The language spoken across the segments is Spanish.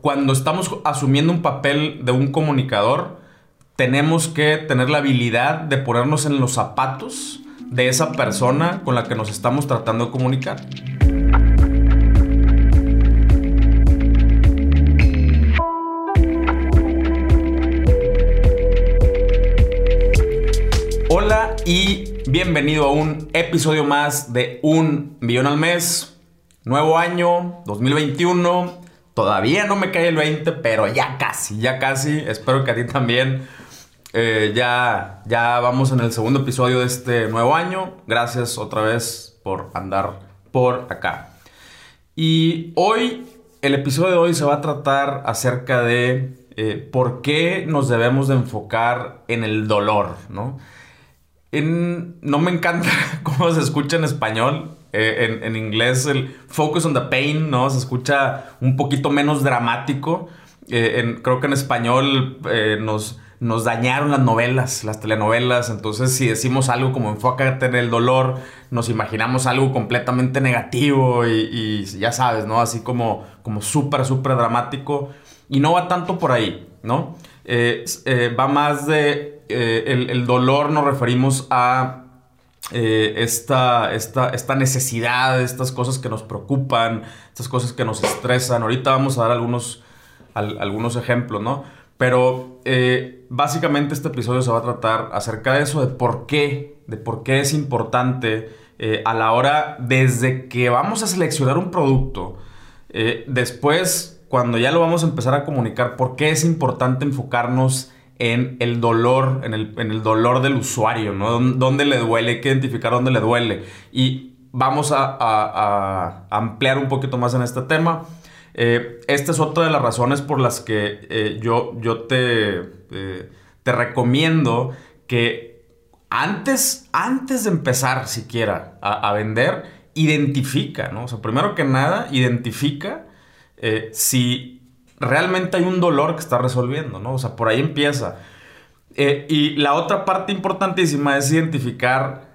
cuando estamos asumiendo un papel de un comunicador, tenemos que tener la habilidad de ponernos en los zapatos de esa persona con la que nos estamos tratando de comunicar. Hola y bienvenido a un episodio más de Un Millón al Mes. Nuevo año, 2021. Todavía no me cae el 20, pero ya casi, ya casi. Espero que a ti también. Eh, ya, ya vamos en el segundo episodio de este nuevo año. Gracias otra vez por andar por acá. Y hoy, el episodio de hoy se va a tratar acerca de eh, por qué nos debemos de enfocar en el dolor, ¿no? no me encanta cómo se escucha en español. Eh, en, inglés el focus on the pain, ¿no? Se escucha un poquito menos dramático. Eh, creo que en español eh, nos, nos dañaron las novelas, las telenovelas. Entonces, si decimos algo como enfócate en el dolor, nos imaginamos algo completamente negativo y, ya sabes, ¿no? Así como, como súper, súper dramático. Y no va tanto por ahí, ¿no? va más de eh, el, dolor nos referimos a eh, esta, esta, esta, necesidad, estas cosas que nos preocupan, estas cosas que nos estresan. Ahorita vamos a dar algunos, algunos ejemplos, ¿no? Pero eh, básicamente este episodio se va a tratar acerca de eso, de por qué, de por qué es importante a la hora, desde que vamos a seleccionar un producto, después, cuando ya lo vamos a empezar a comunicar, por qué es importante enfocarnos en el dolor, en el, dolor del usuario, ¿no? Dónde le duele, hay que identificar dónde le duele. Y vamos a, ampliar un poquito más en este tema. Eh, esta es otra de las razones por las que eh, yo, yo te, eh, te recomiendo que antes, antes de empezar siquiera a, vender, identifica, ¿no? O sea, primero que nada, identifica si realmente hay un dolor que está resolviendo, ¿no? O sea, por ahí empieza. Eh, y la otra parte importantísima es identificar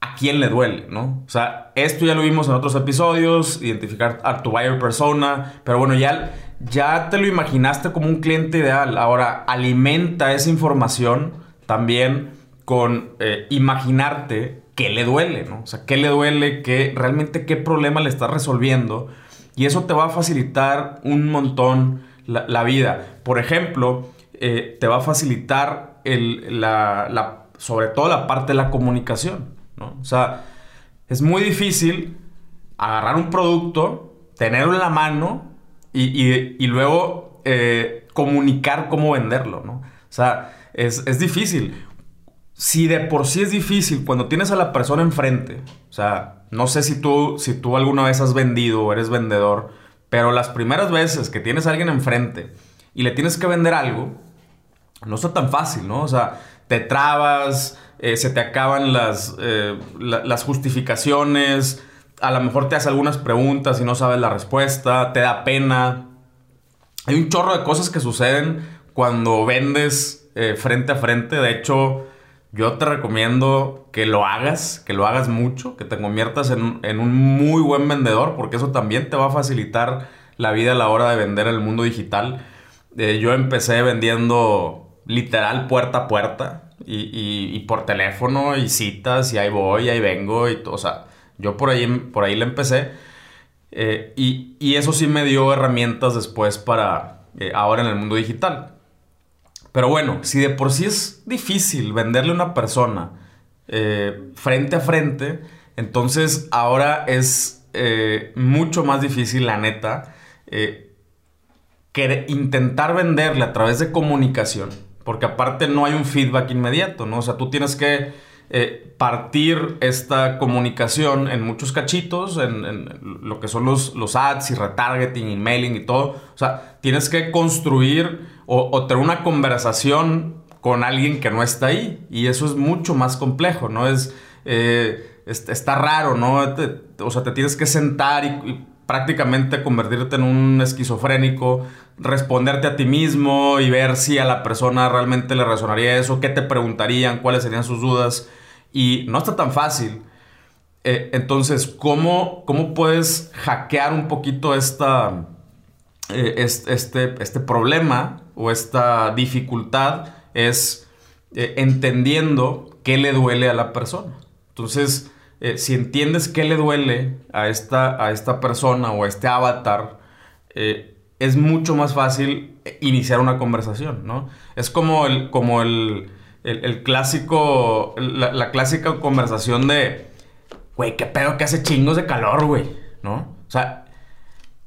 a quién le duele, ¿no? O sea, esto ya lo vimos en otros episodios, identificar a tu buyer persona, pero bueno, ya, ya te lo imaginaste como un cliente ideal. Ahora, alimenta esa información también con eh, imaginarte qué le duele, ¿no? O sea, qué le duele, qué, realmente qué problema le está resolviendo. Y eso te va a facilitar un montón la, vida. Por ejemplo, eh, te va a facilitar la, sobre todo la parte de la comunicación. ¿no? O sea, es muy difícil agarrar un producto, tenerlo en la mano y, luego eh, comunicar cómo venderlo. ¿no? O sea, es, es difícil. Si de por sí es difícil cuando tienes a la persona enfrente, o sea, no sé si tú, si tú alguna vez has vendido o eres vendedor, pero las primeras veces que tienes a alguien enfrente y le tienes que vender algo, no está tan fácil, ¿no? O sea, te trabas, eh, se te acaban las, eh, las justificaciones, a lo mejor te hace algunas preguntas y no sabes la respuesta, te da pena. Hay un chorro de cosas que suceden cuando vendes eh, frente a frente. De hecho, yo te recomiendo que lo hagas, que lo hagas mucho, que te conviertas en, un muy buen vendedor, porque eso también te va a facilitar la vida a la hora de vender en el mundo digital. Eh, yo empecé vendiendo literal puerta a puerta y, por teléfono y citas y ahí voy, ahí vengo y. O sea, yo por ahí, por ahí le empecé. Eh, y, eso sí me dio herramientas después para eh, ahora en el mundo digital. Pero bueno, si de por sí es difícil venderle a una persona eh, frente a frente, entonces ahora es eh, mucho más difícil, la neta, eh, que intentar venderle a través de comunicación. Porque aparte no hay un feedback inmediato, ¿no? O sea, tú tienes que partir esta comunicación en muchos cachitos, en, lo que son los, los ads y retargeting, emailing y todo. O sea, tienes que construir o, tener una conversación con alguien que no está ahí. Y eso es mucho más complejo, ¿no? Es, eh, está raro, ¿no? o sea, te tienes que sentar y, prácticamente convertirte en un esquizofrénico, responderte a ti mismo y ver si a la persona realmente le resonaría eso, qué te preguntarían, cuáles serían sus dudas. Y no está tan fácil. Eh, entonces, ¿cómo, ¿cómo puedes hackear un poquito esta eh, este, este problema o esta dificultad es eh, entendiendo qué le duele a la persona. Entonces, eh, si entiendes qué le duele a esta, a esta persona o a este avatar, es mucho más fácil iniciar una conversación, ¿no? Es como el, como el, clásico, la, la, clásica conversación de, güey, qué pedo que hace chingos de calor, güey, ¿no? O sea,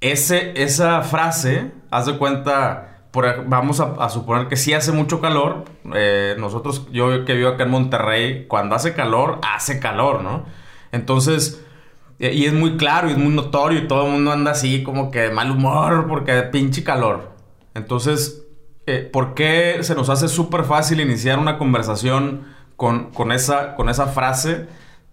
ese, esa frase, haz de cuenta, vamos a, suponer que sí hace mucho calor. Eh, nosotros, yo que vivo acá en Monterrey, cuando hace calor, hace calor, ¿no? Entonces, y es muy claro y es muy notorio y todo el mundo anda así como que de mal humor porque pinche calor. Entonces, eh, ¿por qué se nos hace súper fácil iniciar una conversación con, con, esa, con esa frase?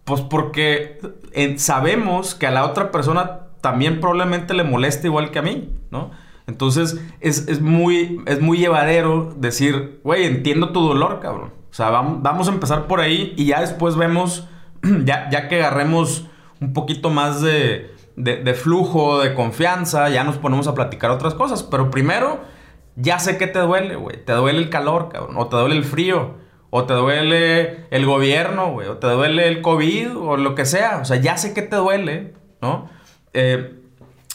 Pues porque eh, sabemos que a la otra persona también probablemente le moleste igual que a mí, ¿no? Entonces es, muy, es muy llevadero decir, güey, entiendo tu dolor, cabrón. O sea, vamos, a empezar por ahí y ya después vemos, ya, ya que agarremos un poquito más de, de, flujo, de confianza, ya nos ponemos a platicar otras cosas. Pero primero, ya sé que te duele, güey. Te duele el calor, cabrón. O te duele el frío. O te duele el gobierno, güey. O te duele el COVID o lo que sea. O sea, ya sé que te duele, ¿no? Eh,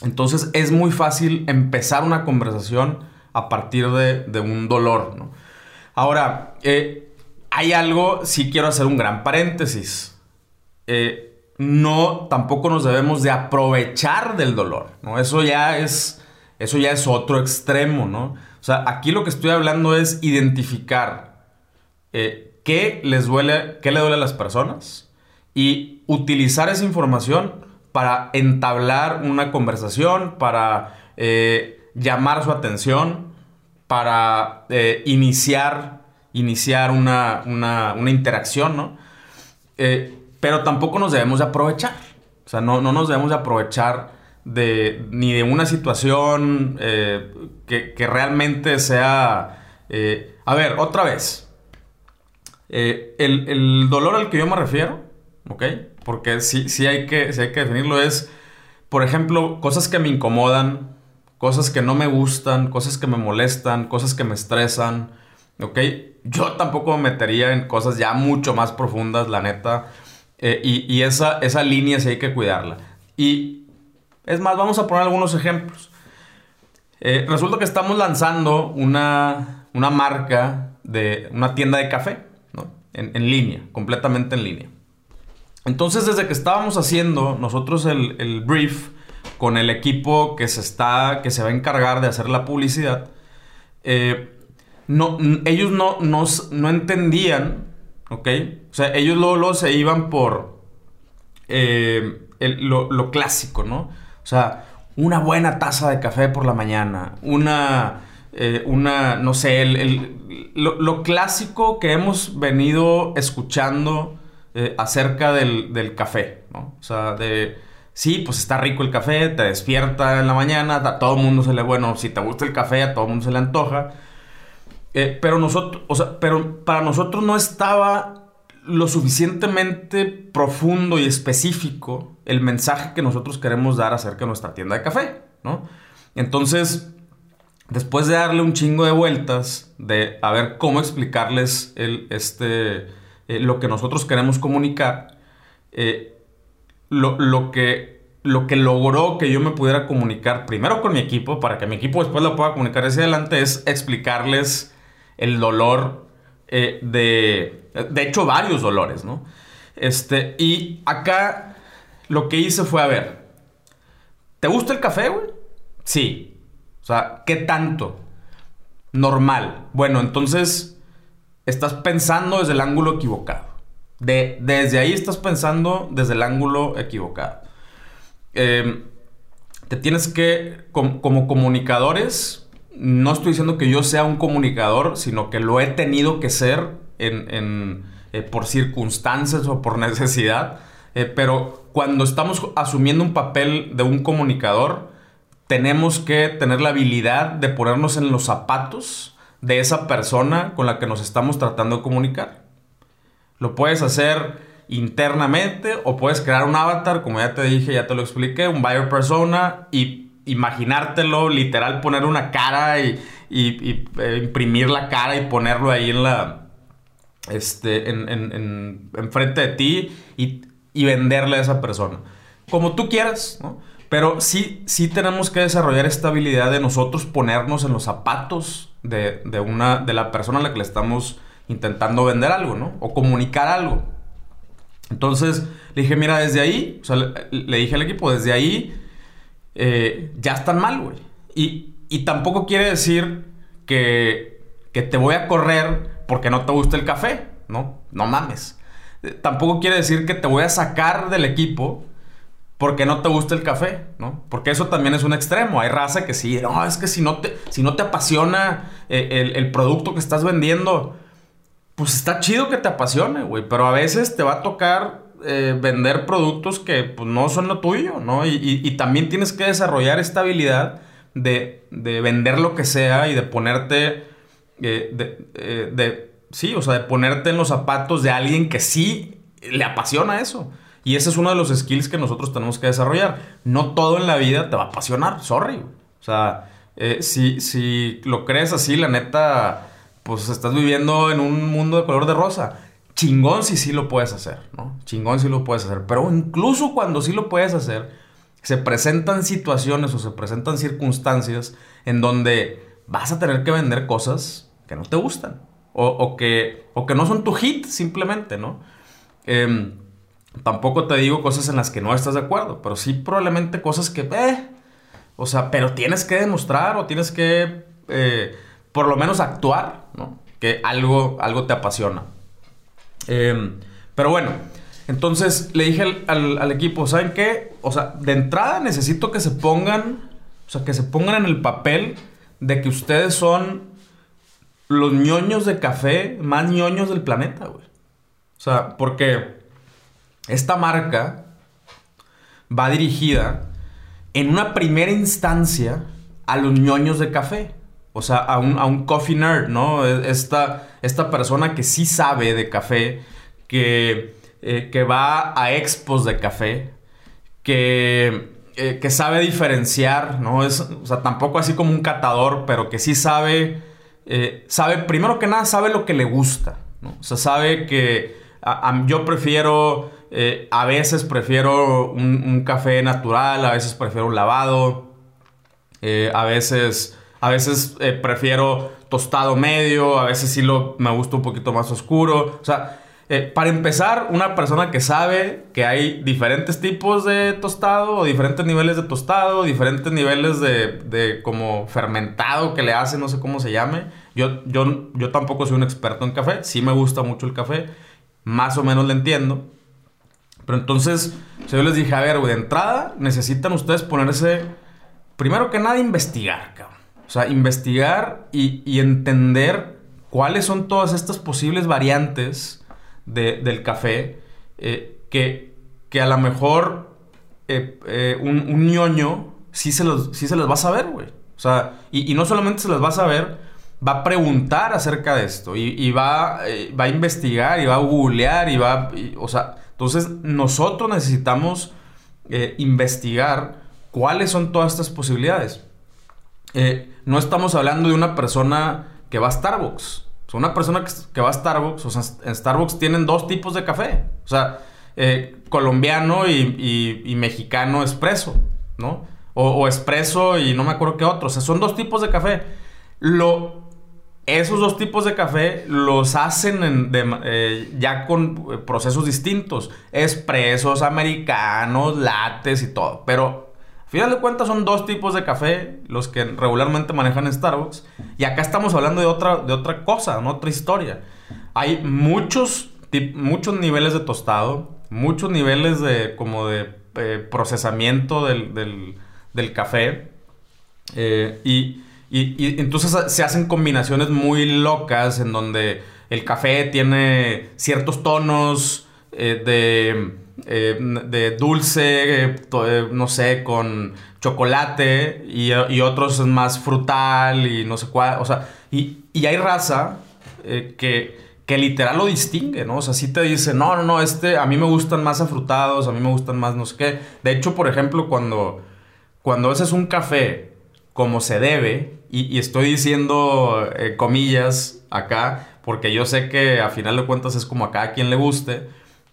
entonces es muy fácil empezar una conversación a partir de, un dolor. Ahora, eh, hay algo, sí quiero hacer un gran paréntesis. Eh, no, tampoco nos debemos de aprovechar del dolor, ¿no? Eso ya es, eso ya es otro extremo, ¿no? O sea, aquí lo que estoy hablando es identificar qué les duele, qué le duele a las personas y utilizar esa información para entablar una conversación, para eh, llamar su atención, para eh, iniciar, iniciar una, interacción, ¿no? Eh, pero tampoco nos debemos de aprovechar. O sea, no, nos debemos de aprovechar de, ni de una situación que, realmente sea... a ver, otra vez. El, el dolor al que yo me refiero, ¿ok? Porque sí, hay que, hay que definirlo, es, por ejemplo, cosas que me incomodan, cosas que no me gustan, cosas que me molestan, cosas que me estresan, ¿ok? Yo tampoco me metería en cosas ya mucho más profundas, la neta, eh, y, esa, esa línea sí hay que cuidarla. Y es más, vamos a poner algunos ejemplos. Eh, resulta que estamos lanzando una, marca de una tienda de café, ¿no? en línea, completamente en línea. Entonces, desde que estábamos haciendo nosotros el, brief con el equipo que se, está, que se va a encargar de hacer la publicidad, eh, no, ellos no, no, entendían, ¿ok? O sea, ellos luego, se iban por eh, lo, clásico, ¿no? O sea, una buena taza de café por la mañana, una, eh, una no sé, lo, clásico que hemos venido escuchando eh, acerca del, café, ¿no? O sea, de... Sí, pues está rico el café, te despierta en la mañana, a todo el mundo se le... Bueno, si te gusta el café, a todo el mundo se le antoja. Eh, pero nosotros, o sea, pero para nosotros no estaba lo suficientemente profundo y específico el mensaje que nosotros queremos dar acerca de nuestra tienda de café, ¿no? Entonces, después de darle un chingo de vueltas, de a ver cómo explicarles el, este, eh, lo que nosotros queremos comunicar, eh, lo, que, lo que logró que yo me pudiera comunicar primero con mi equipo, para que mi equipo después lo pueda comunicar hacia adelante, es explicarles el dolor eh, de, de hecho, varios dolores, ¿no? Este, y acá lo que hice fue, a ver, ¿te gusta el café, güey? Sí. O sea, ¿qué tanto? Normal. Bueno, entonces estás pensando desde el ángulo equivocado. De, desde ahí estás pensando desde el ángulo equivocado. Em, te tienes que, como comunicadores, no estoy diciendo que yo sea un comunicador, sino que lo he tenido que ser en, eh, por circunstancias o por necesidad. Eh, pero cuando estamos asumiendo un papel de un comunicador, tenemos que tener la habilidad de ponernos en los zapatos de esa persona con la que nos estamos tratando de comunicar. Lo puedes hacer internamente o puedes crear un avatar, como ya te dije, ya te lo expliqué, un buyer persona y imaginártelo, literal, poner una cara y, eh, imprimir la cara y ponerlo ahí en la. Este, en, en, en, frente de ti y, y, venderle a esa persona. Como tú quieras, ¿no? Pero sí, sí tenemos que desarrollar esta habilidad de nosotros ponernos en los zapatos de, de, una, de la persona a la que le estamos intentando vender algo, ¿no? O comunicar algo. Entonces le dije, mira, desde ahí, le, dije al equipo, desde ahí eh, ya están mal, güey. Y, y, tampoco quiere decir que, que te voy a correr porque no te gusta el café, ¿no? No mames. Eh, tampoco quiere decir que te voy a sacar del equipo porque no te gusta el café, ¿no? Porque eso también es un extremo. Hay raza que sí, no, es que si no te, si no te apasiona eh, el, producto que estás vendiendo, pues está chido que te apasione, güey, pero a veces te va a tocar eh, vender productos que pues, no son lo tuyo, ¿no? Y, también tienes que desarrollar esta habilidad de, vender lo que sea y de ponerte, eh, de, sí, o sea, de ponerte en los zapatos de alguien que sí le apasiona eso. Y ese es uno de los skills que nosotros tenemos que desarrollar. No todo en la vida te va a apasionar, sorry. O sea, si, si lo crees así, la neta pues estás viviendo en un mundo de color de rosa. Chingón si sí lo puedes hacer, ¿no? Chingón si lo puedes hacer. Pero incluso cuando sí lo puedes hacer, se presentan situaciones o se presentan circunstancias en donde vas a tener que vender cosas que no te gustan. O, que, o que no son tu hit, simplemente, ¿no? Em, tampoco te digo cosas en las que no estás de acuerdo, pero sí probablemente cosas que, eh, o sea, pero tienes que demostrar o tienes que eh, por lo menos actuar, ¿no? Que algo, algo te apasiona. Em, pero bueno, entonces le dije al, equipo, ¿saben qué? O sea, de entrada necesito que se pongan, o sea, que se pongan en el papel de que ustedes son los ñoños de café más ñoños del planeta, güey. O sea, porque esta marca va dirigida en una primera instancia a los ñoños de café. O sea, a un, coffee nerd, ¿no? E, esta, esta persona que sí sabe de café, que, eh, que va a expos de café, que, eh, que sabe diferenciar, ¿no? Es, o sea, tampoco así como un catador, pero que sí sabe, eh, sabe, primero que nada, sabe lo que le gusta, ¿no? O sea, sabe que yo prefiero, a veces prefiero un, un, café natural, a veces prefiero un lavado, a veces a veces eh, prefiero tostado medio, a veces sí lo, me gusta un poquito más oscuro. O sea, eh, para empezar, una persona que sabe que hay diferentes tipos de tostado o diferentes niveles de tostado, diferentes niveles de, como fermentado que le hace, no sé cómo se llame. Yo, yo, yo tampoco soy un experto en café, sí me gusta mucho el café, más o menos le entiendo. Pero entonces, yo les dije, a ver, de entrada necesitan ustedes ponerse, primero que nada, investigar, cabrón. O sea, investigar y, entender cuáles son todas estas posibles variantes del café eh, que, que, a lo mejor eh, eh, un, ñoño sí se, los, sí se les va a saber, güey. O sea, y, no solamente se les va a saber, va a preguntar acerca de esto y, va, va, a investigar y va a googlear y va, o sea, entonces nosotros necesitamos investigar cuáles son todas estas posibilidades. Eh, no estamos hablando de una persona que va a Starbucks. O una persona que, va a Starbucks, o sea, en Starbucks tienen dos tipos de café. O sea, eh, colombiano y, mexicano expreso, ¿no? O, o expreso y no me acuerdo qué otro. O sea, son dos tipos de café. Lo, esos dos tipos de café los hacen eh, ya con procesos distintos. Expresos, americanos, lates y todo. Pero final de cuentas son dos tipos de café los que regularmente manejan Starbucks. Y acá estamos hablando de otra, de otra cosa, otra historia. Hay muchos, muchos niveles de tostado, muchos niveles de como de eh, procesamiento del, café. Eh, y, entonces se hacen combinaciones muy locas en donde el café tiene ciertos tonos eh, de eh, de dulce, eh, no sé, con chocolate y, otros es más frutal y no sé cuál, o sea, y, hay raza que, que literal lo distingue, ¿no? O sea, sí te dice, no, no, no, este, a mí me gustan más afrutados, a mí me gustan más no sé qué. De hecho, por ejemplo, cuando, cuando haces un café como se debe, y, estoy diciendo eh, comillas acá, porque yo sé que a final de cuentas es como a cada quien le guste,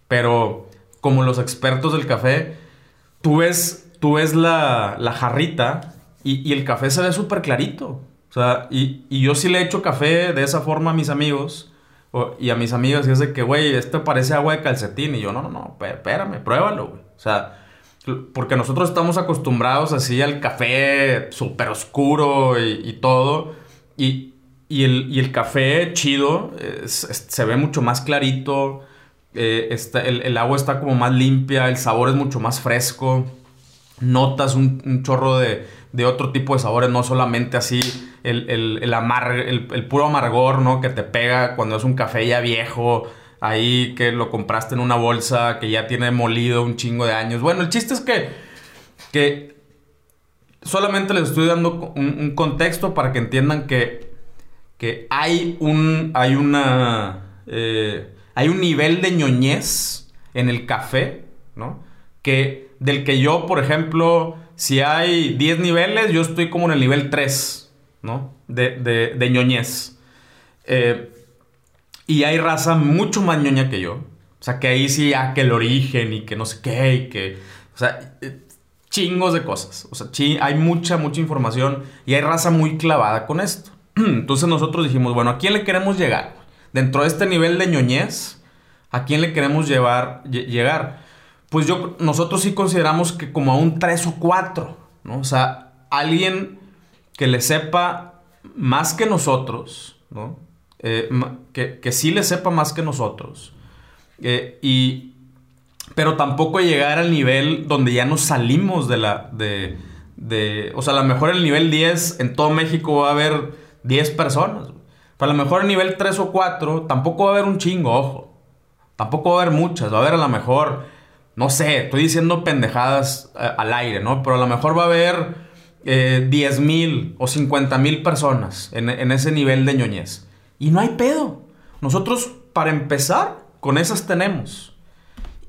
pero como los expertos del café, tú ves, tú ves la, la jarrita y, el café se ve súper clarito. O sea, y, yo sí le he hecho café de esa forma a mis amigos y a mis amigas y es de que, güey, este parece agua de calcetín. Y yo, no, no, no, espérame, pruébalo, güey. O sea, porque nosotros estamos acostumbrados así al café súper oscuro y, todo. Y, el, café chido se ve mucho más clarito. Eh, el, agua está como más limpia, el sabor es mucho más fresco. Notas un chorro de, de otro tipo de sabores, no solamente así el, el, el, puro amargor, ¿no? Que te pega cuando es un café ya viejo, ahí que lo compraste en una bolsa, que ya tiene molido un chingo de años. Bueno, el chiste es que, que solamente les estoy dando un, contexto para que entiendan que, que hay un, hay una, eh, hay un nivel de ñoñez en el café, ¿no? Que, del que yo, por ejemplo, si hay 10 niveles, yo estoy como en el nivel 3, ¿no? De, de, de ñoñez. Eh, y hay raza mucho más ñoña que yo. O sea, que ahí sí, ya que el origen y que no sé qué, y que. O sea, eh, chingos de cosas. O sea, hay mucha, mucha información y hay raza muy clavada con esto. Entonces nosotros dijimos, bueno, ¿a quién le queremos llegar? Dentro de este nivel de ñoñez, ¿a quién le queremos llevar, llegar? pues yo, nosotros sí consideramos que como a un 3 o 4, ¿no? O sea, alguien que le sepa más que nosotros, ¿no? Eh, que, que, sí le sepa más que nosotros. Eh, y, pero tampoco llegar al nivel donde ya nos salimos de la... De, de, o sea, a lo mejor el nivel 10 en todo México va a haber 10 personas. Pero a lo mejor el nivel 3 o 4 tampoco va a haber un chingo, ojo. Tampoco va a haber muchas. Va a haber a lo mejor no sé, estoy diciendo pendejadas eh, al aire, ¿no? Pero a lo mejor va a haber eh, 10 mil o 50 mil personas en, ese nivel de ñoñez. Y no hay pedo. Nosotros, para empezar, con esas tenemos.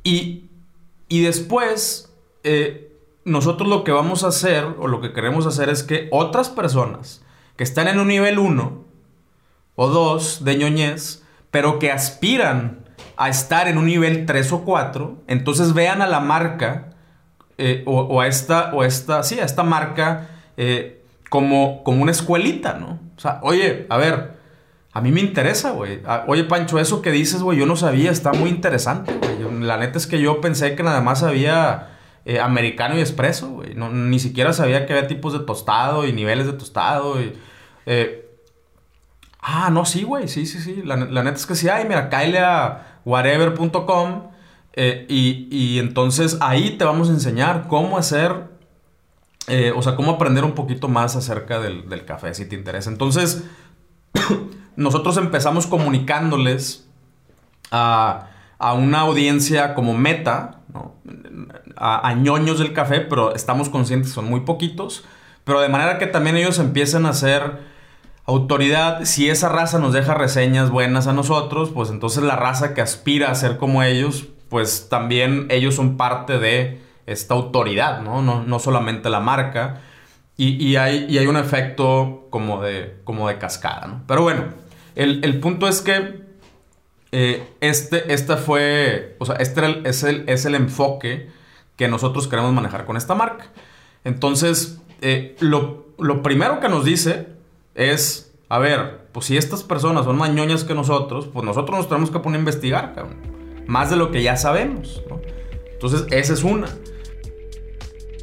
Y, después, eh, nosotros lo que vamos a hacer, o lo que queremos hacer, es que otras personas que están en un nivel 1 o 2 de ñoñez, pero que aspiran a estar en un nivel 3 o 4, entonces vean a la marca eh, o, a esta, o esta, sí, a esta marca eh, como, como una escuelita, ¿no? O sea, oye, a ver, a mí me interesa, güey. Ah, oye, Pancho, eso que dices, güey, yo no sabía, está muy interesante, güey. La neta es que yo pensé que nada más había eh, americano y expreso, güey. No, ni siquiera sabía que había tipos de tostado y niveles de tostado. Y, ah, no, sí, güey, sí, sí, sí. La, neta es que sí, ay, mira, cáele a whatever.com eh, y, entonces ahí te vamos a enseñar cómo hacer, eh, o sea, cómo aprender un poquito más acerca del, café, si te interesa. Entonces, nosotros empezamos comunicándoles a, una audiencia como meta, a, a, ñoños del café, pero estamos conscientes, son muy poquitos, pero de manera que también ellos empiecen a hacer autoridad, si esa raza nos deja reseñas buenas a nosotros, pues entonces la raza que aspira a ser como ellos, pues también ellos son parte de esta autoridad, ¿no? No, solamente la marca. Y, hay, hay, un efecto como de, como de cascada, ¿no? Pero bueno, el, punto es que eh, este, este fue, o sea, este es, el, es el enfoque que nosotros queremos manejar con esta marca. Entonces, eh, lo, lo primero que nos dice es, a ver, pues si estas personas son más ñoñas que nosotros, pues nosotros nos tenemos que poner a investigar, cabrón. Más de lo que ya sabemos. Entonces, esa es una.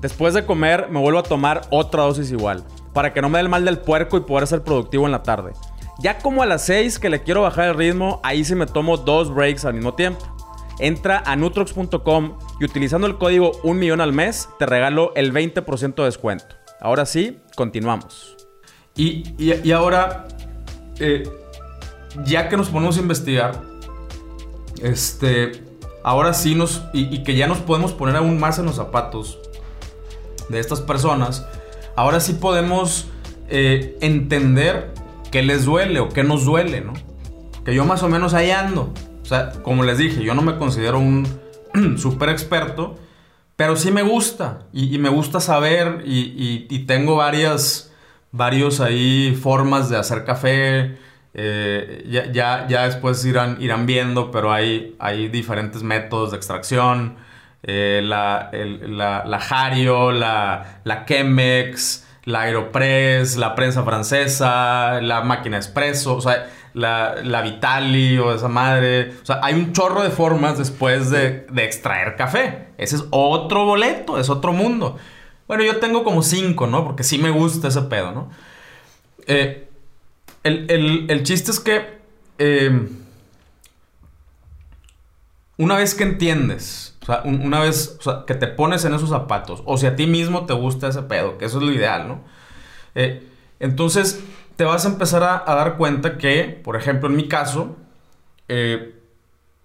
Después de comer me vuelvo a tomar otra dosis igual, para que no me dé el mal del puerco y poder ser productivo en la tarde. Ya como a las 6 que le quiero bajar el ritmo, ahí sí me tomo dos breaks al mismo tiempo. Entra a nutrox.com y utilizando el código 1 millón al mes te regalo el 20% de descuento. Ahora sí, continuamos. Y, ahora, eh, ya que nos ponemos a investigar, este, ahora sí nos, y, que ya nos podemos poner aún más en los zapatos de estas personas, ahora sí podemos eh, entender qué les duele o qué nos duele, ¿no? Que yo más o menos ahí ando. O sea, como les dije, yo no me considero un súper experto, pero sí me gusta y, me gusta saber y, tengo varias, varios ahí formas de hacer café. Eh, ya, ya, después irán, irán viendo, pero hay, hay diferentes métodos de extracción. Eh, la, la, la Hario, la, la Chemex, la Aeropress, la prensa francesa, la máquina expreso, o sea, la, la, Vitali o esa madre. O sea, hay un chorro de formas después de, extraer café. Ese es otro boleto, es otro mundo. Bueno, yo tengo como cinco, ¿no? Porque sí me gusta ese pedo, ¿no? Eh, el, chiste es que eh, una vez que entiendes, una vez que te pones en esos zapatos, o si a ti mismo te gusta ese pedo, que eso es lo ideal, ¿no? Eh, entonces, te vas a empezar a, dar cuenta que, por ejemplo, en mi caso, eh,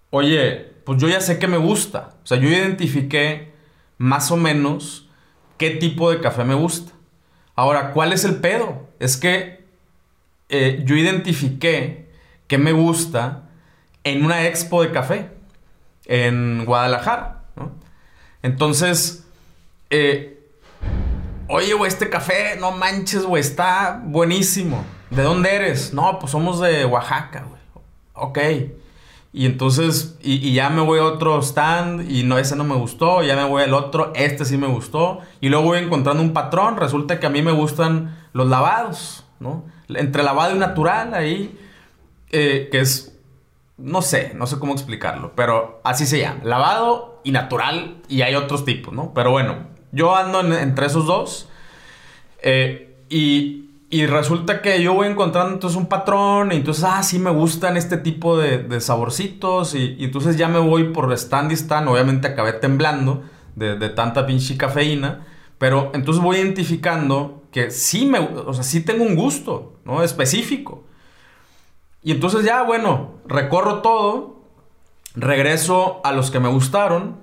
oye, pues yo ya sé que me gusta. O sea, yo identifiqué más o menos qué tipo de café me gusta. Ahora, ¿cuál es el pedo? Es que eh, yo identifiqué que me gusta en una expo de café en Guadalajara. Entonces, eh, Oye, güey, este café, no manches, güey, está buenísimo. ¿De dónde eres? No, pues somos de Oaxaca, güey. Ok. Y entonces, y, ya me voy a otro stand y no, ese no me gustó, ya me voy al otro, este sí me gustó. Y luego voy encontrando un patrón, resulta que a mí me gustan los lavados, ¿no? Entre lavado y natural ahí, eh, que es, no sé, no sé cómo explicarlo, pero así se llama, lavado y natural y hay otros tipos, ¿no? Pero bueno, yo ando entre esos dos. Eh, y, resulta que yo voy encontrando entonces un patrón. Y entonces, ah, sí me gustan este tipo de, saborcitos. Y, entonces ya me voy por stand y stand. Obviamente acabé temblando de, tanta pinche cafeína. Pero entonces voy identificando que sí me, o sea, sí tengo un gusto, ¿no? Específico. Y entonces ya, bueno, recorro todo, regreso a los que me gustaron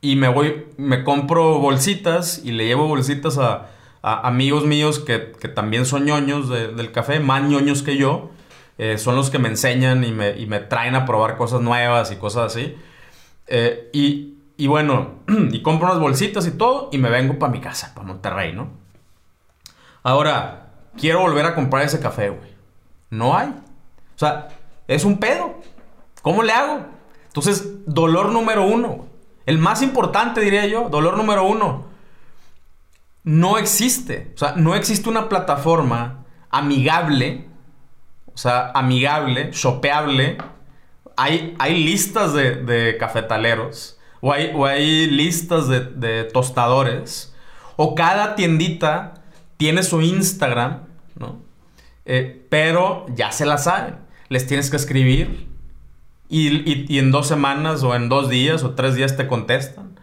y me voy, me compro bolsitas y le llevo bolsitas a, amigos míos que, también son ñoños del café, más ñoños que yo. Eh, son los que me enseñan y me, traen a probar cosas nuevas y cosas así. Eh, y, bueno, y compro unas bolsitas y todo y me vengo para mi casa, para Monterrey, ¿no? Ahora, quiero volver a comprar ese café, güey. No hay. O sea, es un pedo. ¿Cómo le hago? Entonces, dolor número uno. El más importante, diría yo, dolor número uno, no existe. O sea, no existe una plataforma amigable, o sea, amigable, shopeable. Hay, hay listas de, cafetaleros, o hay, o hay listas de, tostadores, o cada tiendita tiene su Instagram, ¿no? Eh, pero ya se la saben. Les tienes que escribir, y, en dos semanas o en dos días o tres días te contestan.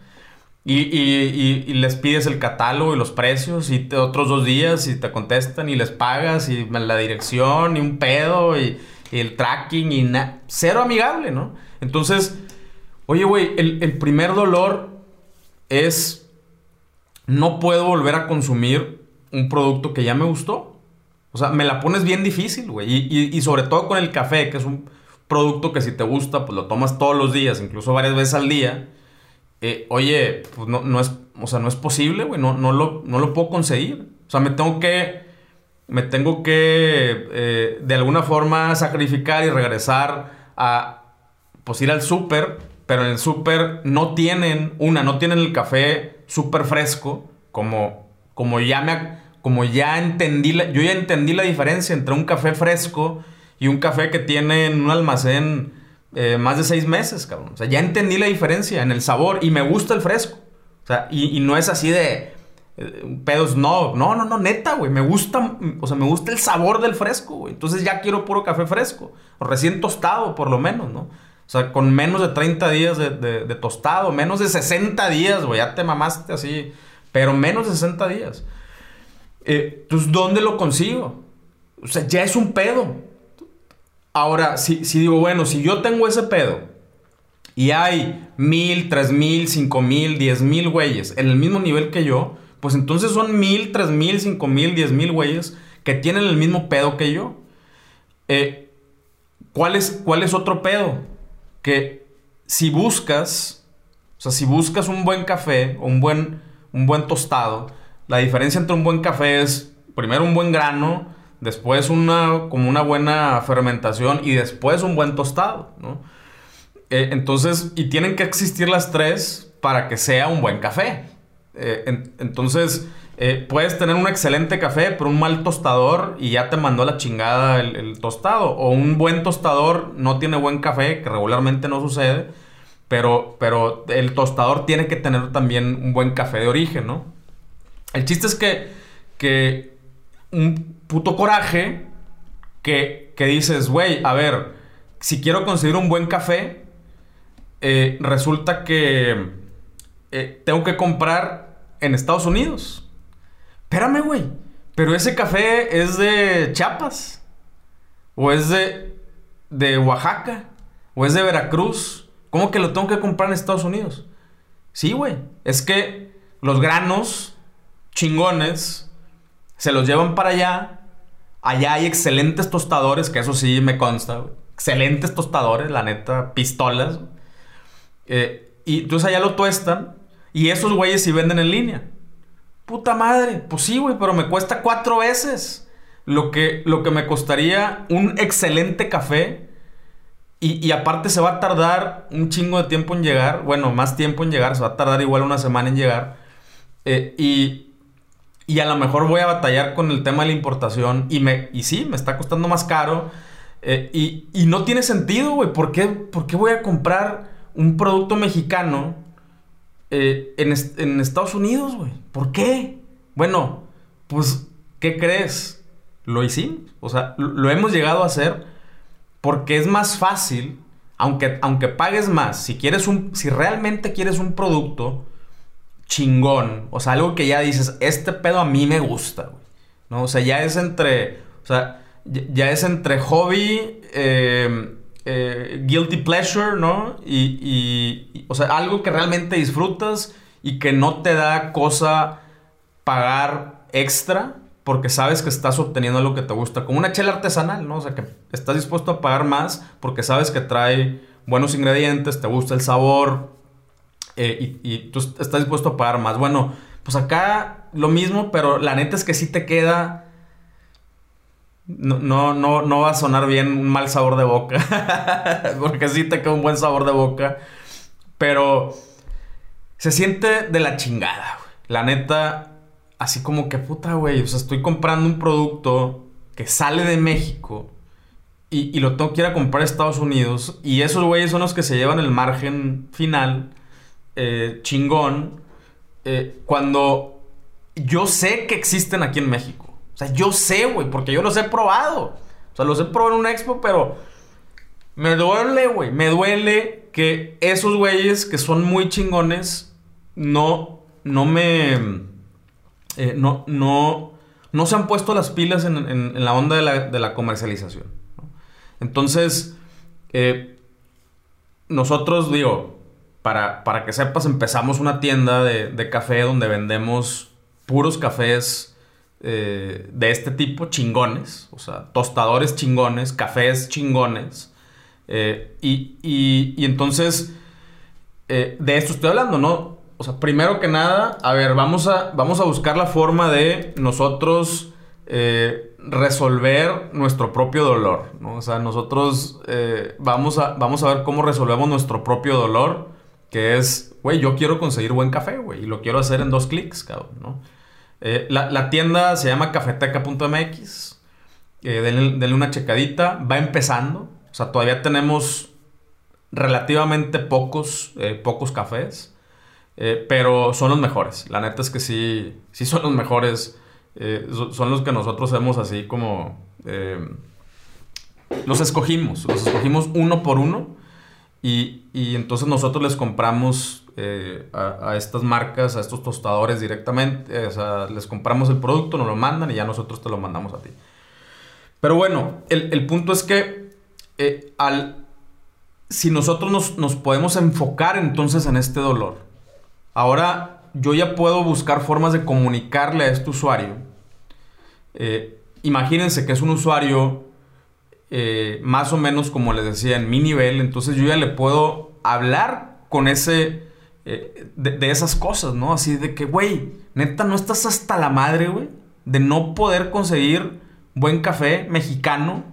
Y, les pides el catálogo y los precios y otros dos días y te contestan y les pagas y la dirección y un pedo y, el tracking y nada. Cero amigable, ¿no? Entonces, oye, güey, el, el primer dolor es no puedo volver a consumir un producto que ya me gustó. O sea, me la pones bien difícil, güey. y sobre todo con el café, que es un producto que si te gusta, pues lo tomas todos los días, incluso varias veces al día, eh, oye, pues no, es, o sea, no es posible, güey, no, no, lo, no lo puedo conseguir. O sea, me tengo que, me tengo que, eh, de alguna forma, sacrificar y regresar a, pues ir al súper, pero en el súper no tienen, una, no tienen el café súper fresco, como, como ya me, como ya entendí, la, yo ya entendí la diferencia entre un café fresco y un café que tiene en un almacén eh, más de seis meses, cabrón. O sea, ya entendí la diferencia en el sabor y me gusta el fresco. O sea, y, no es así de eh, pedos, no, no, no, no, neta, güey. Me gusta, o sea, me gusta el sabor del fresco, güey. Entonces ya quiero puro café fresco. O recién tostado, por lo menos, ¿no? O sea, con menos de 30 días de, de tostado, menos de 60 días, güey. Ya te mamaste así. Pero menos de 60 días. Entonces, ¿dónde lo consigo? O sea, ya es un pedo. Ahora, si, si digo, bueno, si yo tengo ese pedo y hay mil, tres mil, cinco mil, diez mil güeyes en el mismo nivel que yo, pues entonces son mil, tres mil, cinco mil, diez mil güeyes que tienen el mismo pedo que yo. Eh, ¿cuál, es, ¿Cuál es otro pedo? Que si buscas, o sea, si buscas un buen café o un buen, un buen tostado, la diferencia entre un buen café es primero un buen grano, después una, como una buena fermentación y después un buen tostado, ¿no? Eh, entonces, y tienen que existir las tres para que sea un buen café. Eh, entonces, eh, puedes tener un excelente café, pero un mal tostador y ya te mandó la chingada el, tostado. O un buen tostador no tiene buen café, que regularmente no sucede, pero, pero el tostador tiene que tener también un buen café de origen, ¿no? El chiste es que, que un puto coraje que, que dices, güey, a ver, si quiero conseguir un buen café, eh, resulta que eh, tengo que comprar en Estados Unidos. Espérame, güey. Pero ese café es de Chiapas. O es de, de Oaxaca. O es de Veracruz. ¿Cómo que lo tengo que comprar en Estados Unidos? Sí, güey. Es que los granos chingones se los llevan para allá. Allá hay excelentes tostadores, que eso sí me consta. Excelentes tostadores, la neta, pistolas. Eh, y entonces allá lo tuestan. Y esos güeyes sí venden en línea. Puta madre. Pues sí, güey, pero me cuesta cuatro veces lo que, lo que me costaría un excelente café. Y, aparte se va a tardar un chingo de tiempo en llegar. Bueno, más tiempo en llegar. Se va a tardar igual una semana en llegar. Eh, y, y a lo mejor voy a batallar con el tema de la importación y, me, y sí, me está costando más caro. Eh, y, no tiene sentido, güey. ¿Por qué, ¿Por qué voy a comprar un producto mexicano eh, en, Estados Unidos, güey? ¿Por qué? Bueno, pues, ¿qué crees? Lo hicimos. O sea, lo, hemos llegado a hacer porque es más fácil, aunque, aunque pagues más, si quieres un, si realmente quieres un producto chingón. O sea, algo que ya dices, este pedo a mí me gusta. ¿No? O sea, ya es entre. O sea, ya es entre hobby, eh, eh, guilty pleasure, ¿no? Y, y, o sea, algo que realmente disfrutas y que no te da cosa pagar extra porque sabes que estás obteniendo algo que te gusta. Como una chela artesanal, ¿no? O sea, que estás dispuesto a pagar más porque sabes que trae buenos ingredientes, te gusta el sabor, eh, y, tú estás dispuesto a pagar más. Bueno, pues acá lo mismo, pero la neta es que sí te queda... No, no, no, va a sonar bien un mal sabor de boca. porque sí te queda un buen sabor de boca. Pero se siente de la chingada, güey. La neta, así como que puta, güey. O sea, estoy comprando un producto que sale de México y, y, lo tengo que ir a comprar a Estados Unidos. Y esos güeyes son los que se llevan el margen final. Eh, chingón eh, cuando yo sé que existen aquí en México. O sea, yo sé, güey, porque yo los he probado. O sea, los he probado en una expo, pero me duele, güey. Me duele que esos güeyes que son muy chingones no, no me... Eh, no, no, no se han puesto las pilas en, la onda de la, comercialización. Entonces, nosotros, digo, para, que sepas, empezamos una tienda de, café donde vendemos puros cafés eh, de este tipo, chingones, o sea, tostadores chingones, cafés chingones. Eh, y, entonces, eh, de esto estoy hablando, ¿no? O sea, primero que nada, a ver, vamos a, vamos a buscar la forma de nosotros resolver nuestro propio dolor, ¿no? O sea, nosotros vamos, a, vamos a ver cómo resolvemos nuestro propio dolor que es, güey, yo quiero conseguir buen café, güey, y lo quiero hacer en dos clics, cabrón, ¿no? Eh, la, tienda se llama cafeteca.mx. Eh, denle, una checadita. Va empezando. O sea, todavía tenemos relativamente pocos, eh, pocos cafés. Eh, pero son los mejores. La neta es que sí, sí son los mejores. son los que nosotros hemos así como... los escogimos. Los escogimos uno por uno. Y, entonces nosotros les compramos eh, a, estas marcas, a estos tostadores directamente. O sea, les compramos el producto, nos lo mandan y ya nosotros te lo mandamos a ti. Pero bueno, el, punto es que eh, al, si nosotros nos, nos, podemos enfocar entonces en este dolor, ahora yo ya puedo buscar formas de comunicarle a este usuario. Eh, imagínense que es un usuario eh, más o menos como les decía en mi nivel, entonces yo ya le puedo hablar con ese eh, de, esas cosas, ¿no? Así de que, güey, neta, no estás hasta la madre, güey, de no poder conseguir buen café mexicano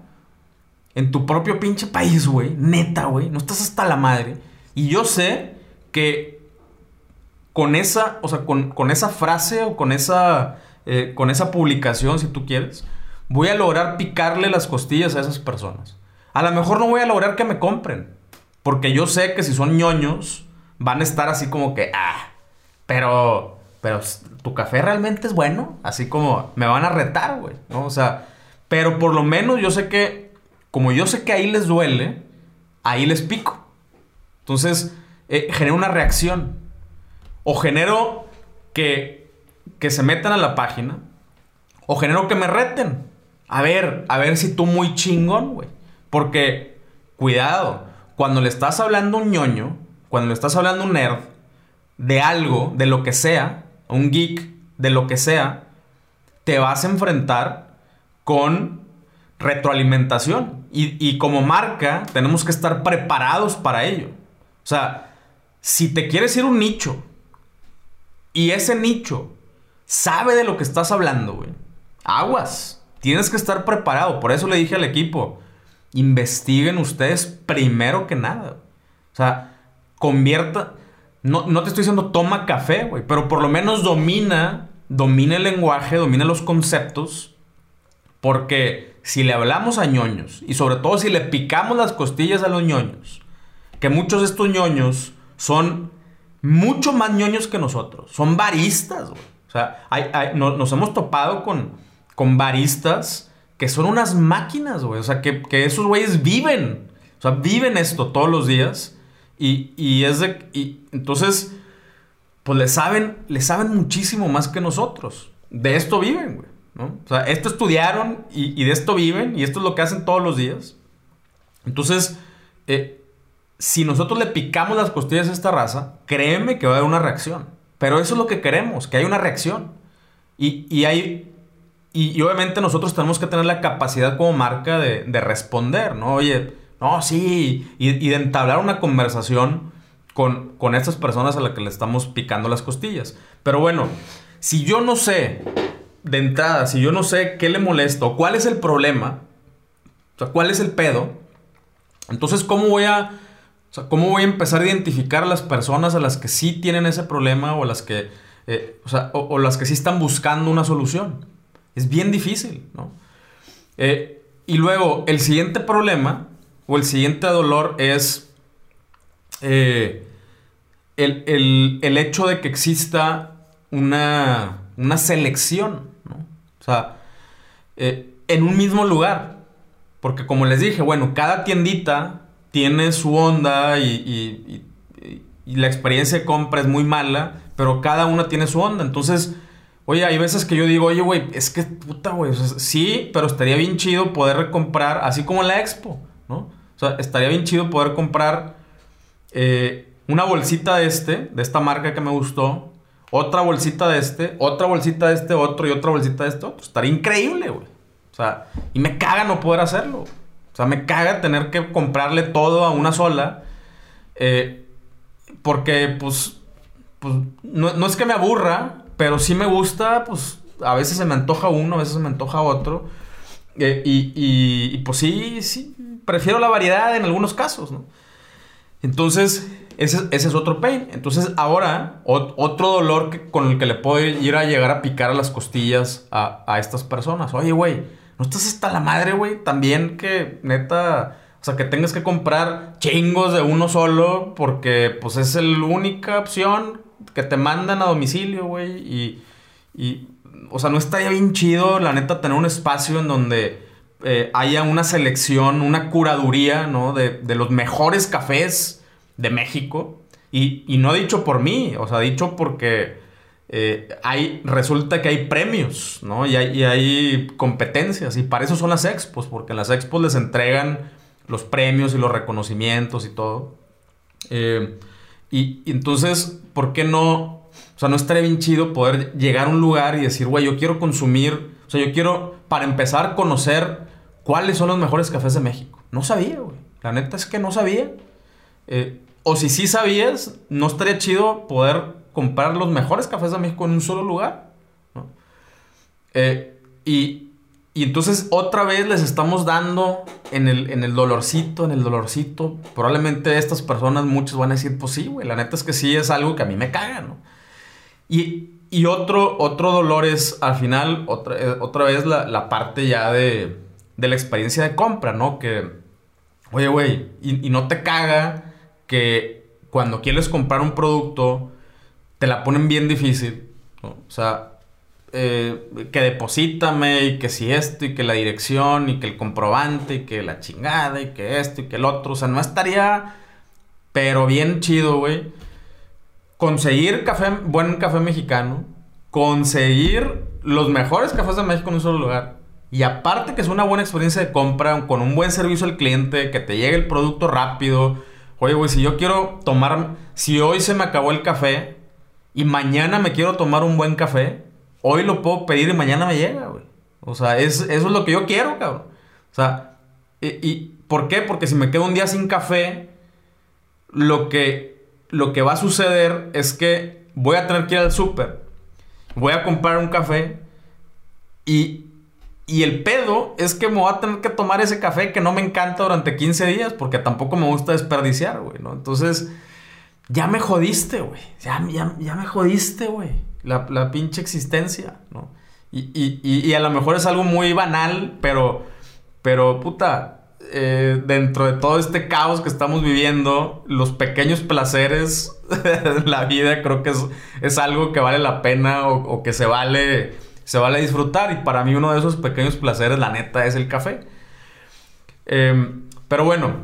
en tu propio pinche país, güey. Neta, güey, no estás hasta la madre. Y yo sé que con esa, o sea, con, esa frase o con esa, eh, con esa publicación, si tú quieres, voy a lograr picarle las costillas a esas personas. A lo mejor no voy a lograr que me compren, porque yo sé que si son ñoños, van a estar así como que, ah, pero, pero tu café realmente es bueno, así como me van a retar, güey, ¿no? O sea, pero por lo menos yo sé que, como yo sé que ahí les duele, ahí les pico. Entonces, eh, genero una reacción. O genero que, que se metan a la página. O genero que me reten. A ver, a ver si tú muy chingón, güey. Porque, cuidado, cuando le estás hablando un ñoño, cuando le estás hablando un nerd de algo, de lo que sea, un geek, de lo que sea, te vas a enfrentar con retroalimentación. Y, como marca tenemos que estar preparados para ello. O sea, si te quieres ir un nicho y ese nicho sabe de lo que estás hablando, güey, aguas. Tienes que estar preparado. Por eso le dije al equipo, investiguen ustedes primero que nada. O sea, convierta. No, no te estoy diciendo toma café, güey, pero por lo menos domina, el lenguaje, domina los conceptos. Porque si le hablamos a ñoños, y sobre todo si le picamos las costillas a los ñoños, que muchos de estos ñoños son mucho más ñoños que nosotros, son baristas, güey. O sea, nos hemos topado con, con baristas que son unas máquinas, güey. O sea, que, que esos güeyes viven. O sea, viven esto todos los días. Y, es de. Y entonces, pues le saben, le saben muchísimo más que nosotros. De esto viven, güey. O sea, esto estudiaron y, de esto viven y esto es lo que hacen todos los días. Entonces, eh, si nosotros le picamos las costillas a esta raza, créeme que va a haber una reacción. Pero eso es lo que queremos, que haya una reacción. Y, y hay. Y, obviamente nosotros tenemos que tener la capacidad como marca de, de responder, ¿no? Oye, no, sí, y, de entablar una conversación con, con estas personas a las que le estamos picando las costillas. Pero bueno, si yo no sé, de entrada, si yo no sé qué le molesta cuál es el problema, o sea, cuál es el pedo, entonces, ¿cómo voy a, o sea, cómo voy a empezar a identificar a las personas a las que sí tienen ese problema o las que, eh, o, sea, o, las que sí están buscando una solución? Es bien difícil, ¿no? Eh, y luego, el siguiente problema o el siguiente dolor es eh, el, hecho de que exista una, una selección, ¿no? O sea, eh, en un mismo lugar. Porque como les dije, bueno, cada tiendita tiene su onda y, la experiencia de compra es muy mala, pero cada una tiene su onda. Entonces, oye, hay veces que yo digo, oye, güey, es que puta, güey, sí, pero estaría bien chido poder comprar, así como en la expo. ¿no? O sea, estaría bien chido poder comprar eh, una bolsita de este, de esta marca que me gustó, otra bolsita de este, otra bolsita de este otro y otra bolsita de este otro. Estaría increíble, güey. O sea, y me caga no poder hacerlo. O sea, me caga tener que comprarle todo a una sola. Eh, porque, pues, pues no, es que me aburra, pero sí me gusta, pues, a veces se me antoja uno, a veces se me antoja otro. Eh, y, y, pues sí, sí, prefiero la variedad en algunos casos, ¿no? Entonces, ese, es otro pain. Entonces, ahora, otro dolor con el que le puedo ir a llegar a picar a las costillas a, estas personas. Oye, güey, ¿no estás hasta la madre, güey? También que, neta, o sea, que tengas que comprar chingos de uno solo porque, pues, es la única opción que te mandan a domicilio, güey. Y, y, o sea, no estaría bien chido, la neta, tener un espacio en donde eh, haya una selección, una curaduría, ¿no? De, los mejores cafés de México. Y, y, no dicho por mí, o sea, dicho porque eh, hay, resulta que hay premios, ¿no? Y hay, y hay, competencias. Y para eso son las expos, porque en las expos les entregan los premios y los reconocimientos y todo. Eh, y, entonces, ¿por qué no? O sea, no estaría bien chido poder llegar a un lugar y decir, güey, yo quiero consumir, o sea, yo quiero, para empezar, conocer cuáles son los mejores cafés de México. No sabía, güey. La neta es que no sabía. Eh, o si sí sabías, no estaría chido poder comprar los mejores cafés de México en un solo lugar. ¿no? Eh, y, y, entonces otra vez les estamos dando en el, en el dolorcito, en el dolorcito. Probablemente estas personas, muchos van a decir, pues sí, güey, la neta es que sí es algo que a mí me caga, ¿no? Y, y otro, otro dolor es, al final, otra, eh, otra vez la, la parte ya de, de, la experiencia de compra, ¿no? Que, oye, güey, y, y no te caga que cuando quieres comprar un producto te la ponen bien difícil. ¿no? O sea, eh, que deposítame y que si esto y que la dirección y que el comprobante y que la chingada y que esto y que el otro. O sea, no estaría, pero bien chido, güey. Conseguir café, buen café mexicano. Conseguir los mejores cafés de México en un solo lugar. Y aparte que es una buena experiencia de compra, con un buen servicio al cliente, que te llegue el producto rápido. Oye, güey, si yo quiero tomar, si hoy se me acabó el café, y mañana me quiero tomar un buen café, hoy lo puedo pedir y mañana me llega, güey. O sea, es, eso es lo que yo quiero, cabrón. O sea, y, y, ¿por qué? Porque si me quedo un día sin café, lo que, lo que va a suceder es que voy a tener que ir al súper, voy a comprar un café y, y el pedo es que me voy a tener que tomar ese café que no me encanta durante 15 días porque tampoco me gusta desperdiciar, güey, ¿no? Entonces ya me jodiste, güey. Ya, ya, ya, me jodiste, güey. La, la, pinche existencia, ¿no? Y, y, y, a lo mejor es algo muy banal, pero, pero puta, eh, dentro de todo este caos que estamos viviendo, los pequeños placeres de la vida creo que es, es algo que vale la pena o, que se vale, se vale disfrutar. Y para mí uno de esos pequeños placeres, la neta, es el café. Eh, pero bueno,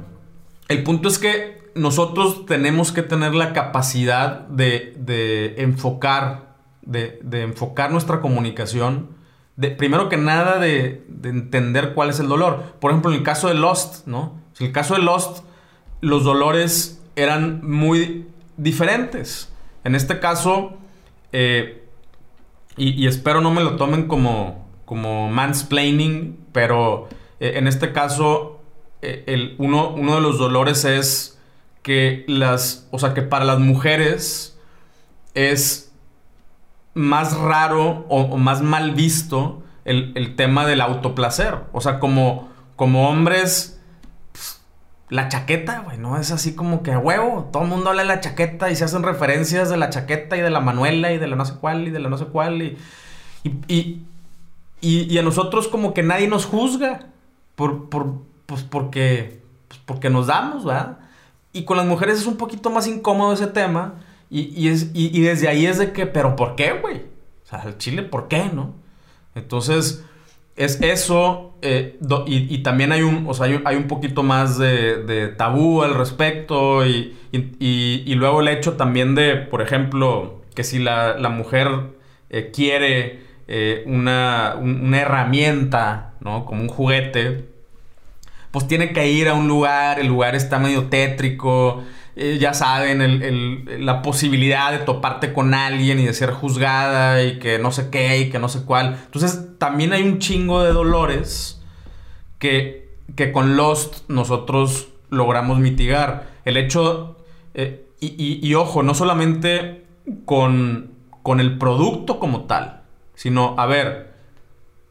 el punto es que nosotros tenemos que tener la capacidad de, de enfocar, de, enfocar nuestra comunicación. Primero que nada, de, entender cuál es el dolor. Por ejemplo, en el caso de Lost, ¿no? En el caso de Lost, los dolores eran muy diferentes. En este caso, eh, y, y, espero no me lo tomen como, como mansplaining, pero eh, en este caso, eh, el, uno, uno de los dolores es que las, o sea, que para las mujeres es más raro o, más mal visto el, el, tema del autoplacer. O sea, como, como hombres, pues, la chaqueta, güey, ¿no? Es así como que a huevo, todo el mundo habla de la chaqueta y se hacen referencias de la chaqueta y de la Manuela y de la no sé cuál y de la no sé cuál y, y, y, y, y a nosotros como que nadie nos juzga por, por, pues porque, pues porque nos damos, ¿verdad? Y con las mujeres es un poquito más incómodo ese tema. Y, y, es, y, y desde ahí es de que, pero ¿por qué, güey? O sea, el chile, ¿por qué, no? Entonces, es eso. Eh, y, también hay un, o sea, hay, hay un poquito más de, de, tabú al respecto. Y, y, luego el hecho también de, por ejemplo, que si la, la mujer eh, quiere eh, una, un, una herramienta, ¿no? Como un juguete pues tiene que ir a un lugar, el lugar está medio tétrico, eh, ya saben, la posibilidad de toparte con alguien y de ser juzgada y que no sé qué y que no sé cuál. Entonces también hay un chingo de dolores que, que con Lost nosotros logramos mitigar. El hecho, eh, y, y, y, ojo, no solamente con, con el producto como tal, sino, a ver,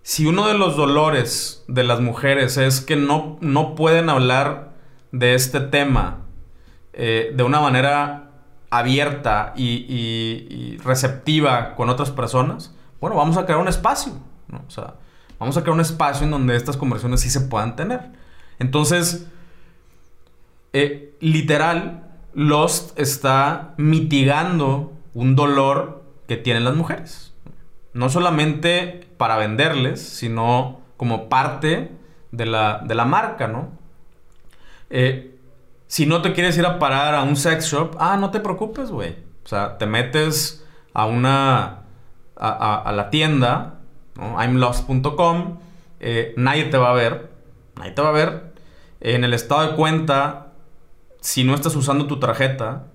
si uno de los dolores de las mujeres es que no, no pueden hablar de este tema eh, de una manera abierta y, receptiva con otras personas, bueno, vamos a crear un espacio. O sea, vamos a crear un espacio en donde estas conversaciones sí se puedan tener. Entonces, eh, literal, Lost está mitigando un dolor que tienen las mujeres no solamente para venderles, sino como parte de la, de la marca, ¿no? Eh, Si no te quieres ir a parar a un sex shop, ah, no te preocupes, güey. O sea, te metes a una. a, la tienda, ¿no? imlost.com, eh, nadie te va a ver. Nadie te va a ver. En el estado de cuenta, si no estás usando tu tarjeta,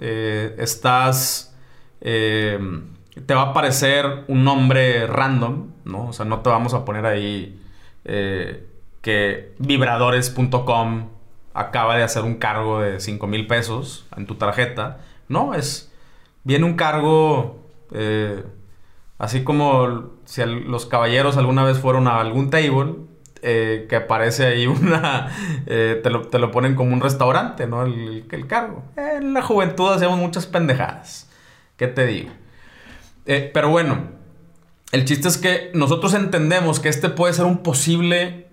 eh, estás. Eh, te va a aparecer un nombre random, ¿no? O sea, no te vamos a poner ahí que vibradores.com acaba de hacer un cargo de 5 mil pesos en tu tarjeta. No, es. Viene un cargo. Eh, así como si los caballeros alguna vez fueron a algún table. Eh, que aparece ahí una. Eh, te, lo, ponen como un restaurante, ¿no? El, el, cargo. En la juventud hacíamos muchas pendejadas. ¿Qué te digo? pero bueno, el chiste es que nosotros entendemos que este puede ser un posible.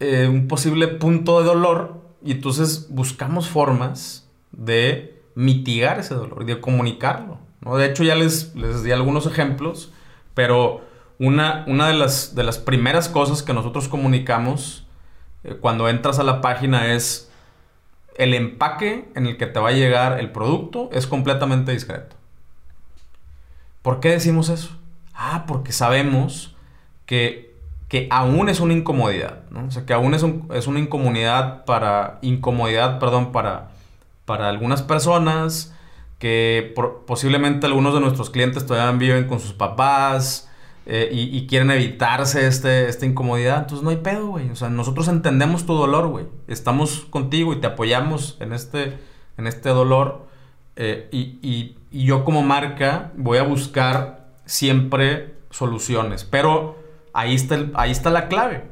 un posible punto de dolor y entonces buscamos formas de mitigar ese dolor y de comunicarlo. ¿no? De hecho, ya les, les di algunos ejemplos, pero una, una de, las, de las primeras cosas que nosotros comunicamos eh, cuando entras a la página es el empaque en el que te va a llegar el producto es completamente discreto. ¿Por qué decimos eso? Ah, porque sabemos que que aún es una incomodidad, ¿no? O sea, que aún es, es una incomodidad para, incomodidad, perdón, para, para algunas personas, que posiblemente algunos de nuestros clientes todavía viven con sus papás eh, y, quieren evitarse este, esta incomodidad. Entonces no hay pedo, güey. O sea, nosotros entendemos tu dolor, güey. Estamos contigo y te apoyamos en este, en este dolor. Eh, y, y yo como marca voy a buscar siempre soluciones. Pero ahí está, ahí está la clave.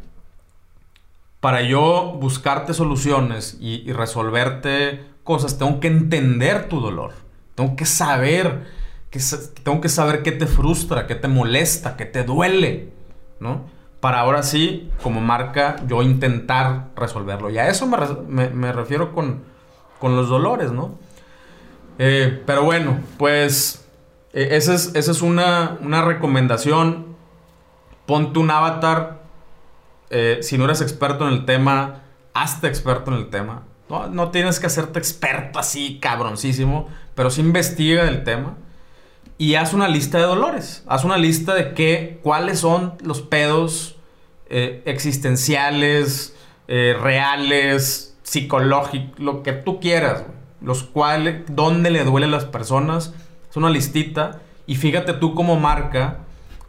Para yo buscarte soluciones y, resolverte cosas, tengo que entender tu dolor. Tengo que saber, que, tengo que saber qué te frustra, qué te molesta, qué te duele, ¿no? Para ahora sí, como marca, yo intentar resolverlo. Y a eso me, refiero con, los dolores, ¿no? Eh, pero bueno, pues eh, esa es, esa es una, una recomendación ponte un avatar. Eh, si no eres experto en el tema, hazte experto en el tema. No, tienes que hacerte experto así, cabroncísimo, pero sí investiga el tema y haz una lista de dolores. Haz una lista de qué, cuáles son los pedos eh, existenciales, eh, reales, psicológicos, lo que tú quieras. Los cuales, dónde le duele a las personas. Es una listita. Y fíjate tú como marca,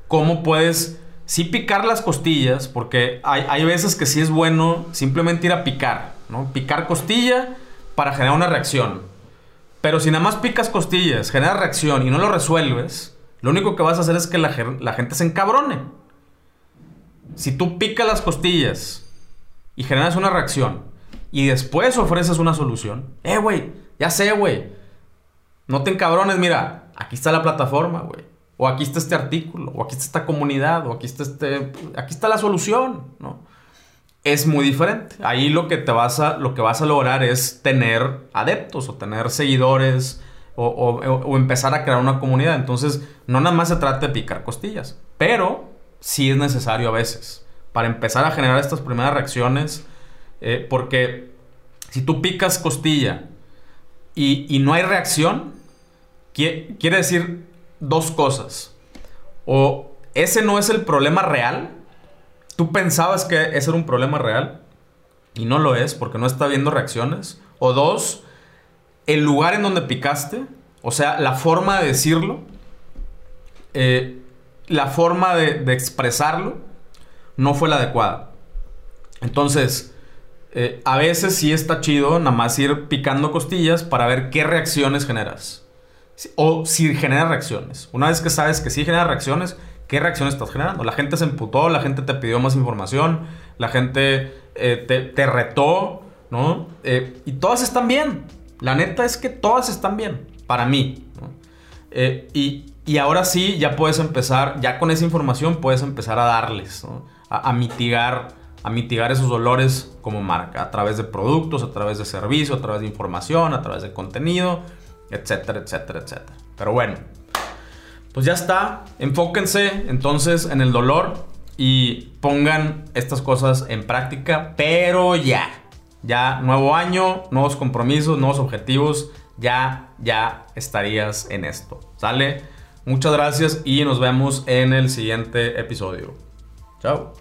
cómo puedes sí picar las costillas, porque hay, veces que sí es bueno simplemente ir a picar, ¿no? Picar costilla para generar una reacción. Pero si nada más picas costillas, genera reacción y no lo resuelves, lo único que vas a hacer es que la, gente se encabrone. Si tú picas las costillas y generas una reacción y después ofreces una solución, eh, güey, ya sé, güey. No te encabrones, mira, aquí está la plataforma, güey o aquí está este artículo, o aquí está esta comunidad, o aquí está este, aquí está la solución, ¿no? Es muy diferente. Ahí lo que te vas a, lo que vas a lograr es tener adeptos o tener seguidores o, empezar a crear una comunidad. Entonces, no nada más se trata de picar costillas, pero sí es necesario a veces para empezar a generar estas primeras reacciones, eh, porque si tú picas costilla y, no hay reacción, quiere decir dos cosas. O ese no es el problema real. Tú pensabas que ese era un problema real y no lo es porque no está viendo reacciones. O dos, el lugar en donde picaste, o sea, la forma de decirlo, eh, la forma de, expresarlo, no fue la adecuada. Entonces, eh, a veces sí está chido nada más ir picando costillas para ver qué reacciones generas. O si genera reacciones. Una vez que sabes que sí genera reacciones, ¿qué reacciones estás generando? La gente se emputó, la gente te pidió más información, la gente eh, te, retó, ¿no? Eh, y todas están bien. La neta es que todas están bien, para mí. Eh, y, ahora sí, ya puedes empezar, ya con esa información puedes empezar a darles, a, mitigar, a mitigar esos dolores como marca, a través de productos, a través de servicio, a través de información, a través de contenido etcétera, etcétera, etcétera. Pero bueno, pues ya está. Enfóquense entonces en el dolor y pongan estas cosas en práctica, pero ya. Ya nuevo año, nuevos compromisos, nuevos objetivos. Ya, ya estarías en esto. ¿Sale? Muchas gracias y nos vemos en el siguiente episodio. Chao.